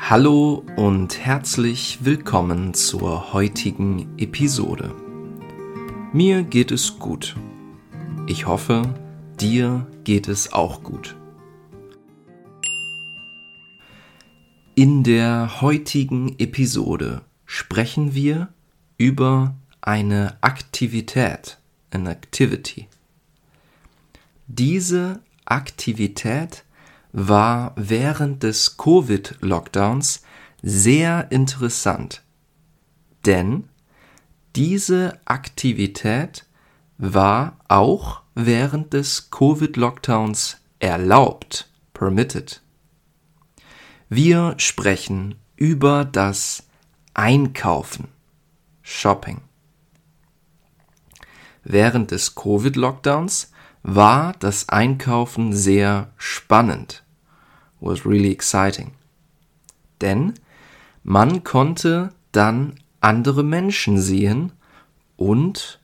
Hallo und herzlich willkommen zur heutigen Episode. Mir geht es gut. Ich hoffe, dir geht es auch gut. In der heutigen Episode sprechen wir über eine Aktivität, an Activity. Diese Aktivität war während des Covid-Lockdowns sehr interessant, denn diese Aktivität war auch während des Covid-Lockdowns erlaubt, permitted. Wir sprechen über das Einkaufen, Shopping. Während des Covid-Lockdowns war das Einkaufen sehr spannend. Was really exciting. Denn man konnte dann andere Menschen sehen und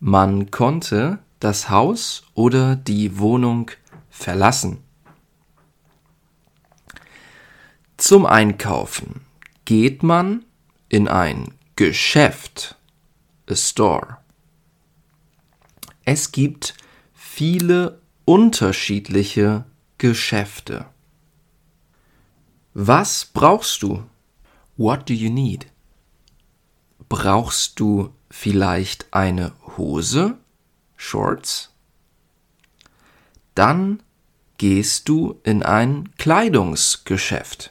man konnte das Haus oder die Wohnung verlassen. Zum Einkaufen geht man in ein Geschäft, a store. Es gibt viele unterschiedliche Geschäfte. Was brauchst du? What do you need? Brauchst du vielleicht eine Hose? Shorts? Dann gehst du in ein Kleidungsgeschäft.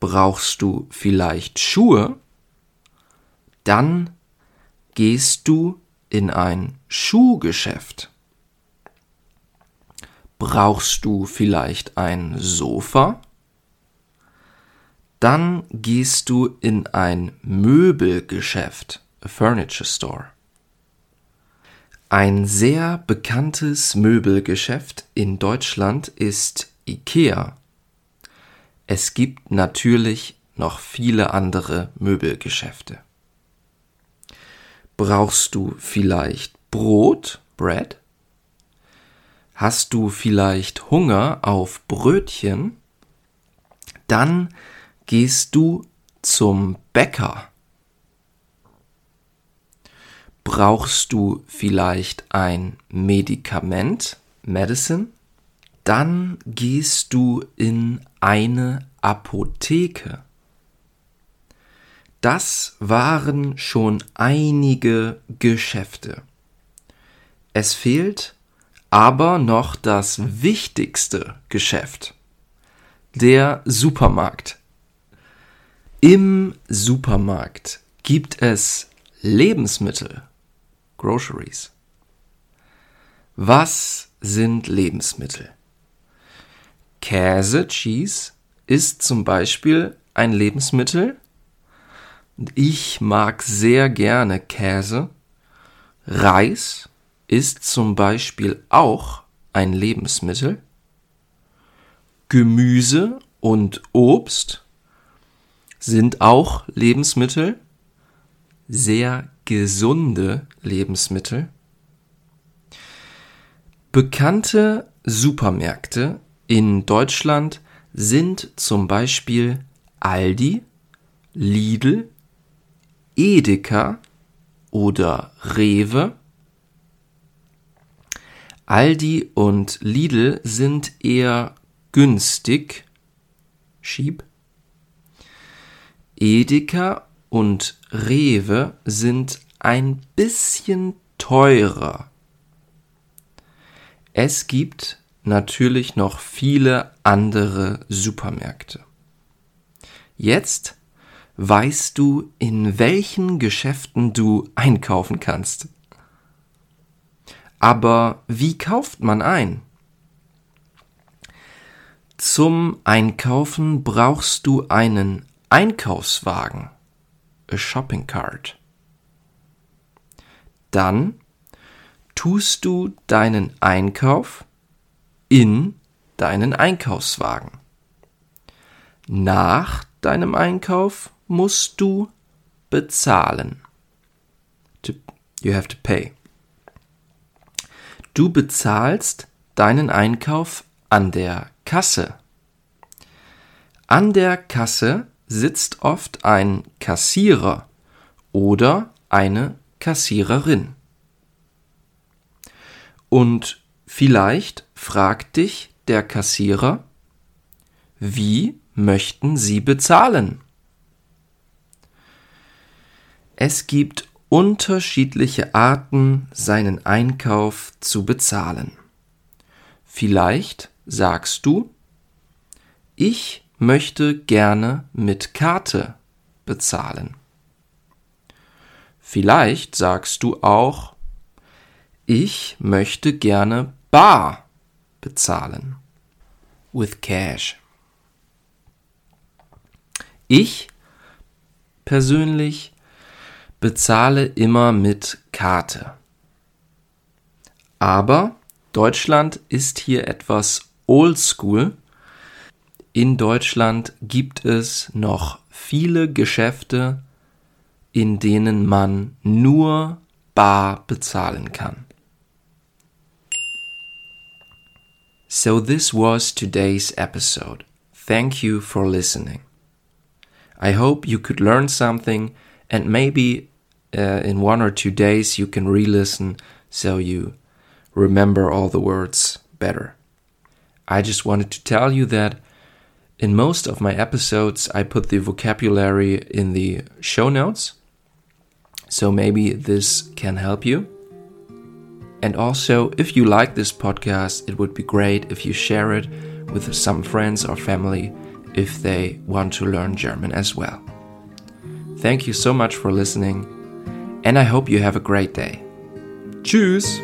Brauchst du vielleicht Schuhe? Dann gehst du in ein Schuhgeschäft. Brauchst du vielleicht ein Sofa? Dann gehst du in ein Möbelgeschäft, a furniture store. Ein sehr bekanntes Möbelgeschäft in Deutschland ist IKEA. Es gibt natürlich noch viele andere Möbelgeschäfte. Brauchst du vielleicht Brot, Bread? Hast du vielleicht Hunger auf Brötchen? Dann gehst du zum Bäcker. Brauchst du vielleicht ein Medikament, Medicine? Dann gehst du in eine Apotheke. Das waren schon einige Geschäfte. Es fehlt aber noch das wichtigste Geschäft, der Supermarkt. Im Supermarkt gibt es Lebensmittel, Groceries. Was sind Lebensmittel? Käse, Cheese, ist zum Beispiel ein Lebensmittel. Ich mag sehr gerne Käse. Reis ist zum Beispiel auch ein Lebensmittel. Gemüse und Obst sind auch Lebensmittel, sehr gesunde Lebensmittel. Bekannte Supermärkte in Deutschland sind zum Beispiel Aldi, Lidl, Edeka oder Rewe. Aldi und Lidl sind eher günstig, cheap. Edeka und Rewe sind ein bisschen teurer. Es gibt natürlich noch viele andere Supermärkte. Jetzt weißt du, in welchen Geschäften du einkaufen kannst. Aber wie kauft man ein? Zum Einkaufen brauchst du einen Einkaufswagen, a shopping cart. Dann tust du deinen Einkauf in deinen Einkaufswagen. Nach deinem Einkauf musst du bezahlen. You have to pay. Du bezahlst deinen Einkauf an der Kasse. An der Kasse sitzt oft ein Kassierer oder eine Kassiererin. Und vielleicht fragt dich der Kassierer, wie möchten Sie bezahlen? Es gibt unterschiedliche Arten, seinen Einkauf zu bezahlen. Vielleicht sagst du, ich möchte gerne mit Karte bezahlen. Vielleicht sagst du auch, ich möchte gerne bar bezahlen. With cash. Ich persönlich bezahle immer mit Karte. Aber Deutschland ist hier etwas oldschool. In Deutschland gibt es noch viele Geschäfte, in denen man nur bar bezahlen kann. So this was today's episode. Thank you for listening. I hope you could learn something and maybe uh, in one or two days you can re listen so you remember all the words better. I just wanted to tell you that in most of my episodes I put the vocabulary in the show notes, so maybe this can help you. And also, if you like this podcast, it would be great if you share it with some friends or family if they want to learn German as well. Thank you so much for listening and I hope you have a great day. Tschüss!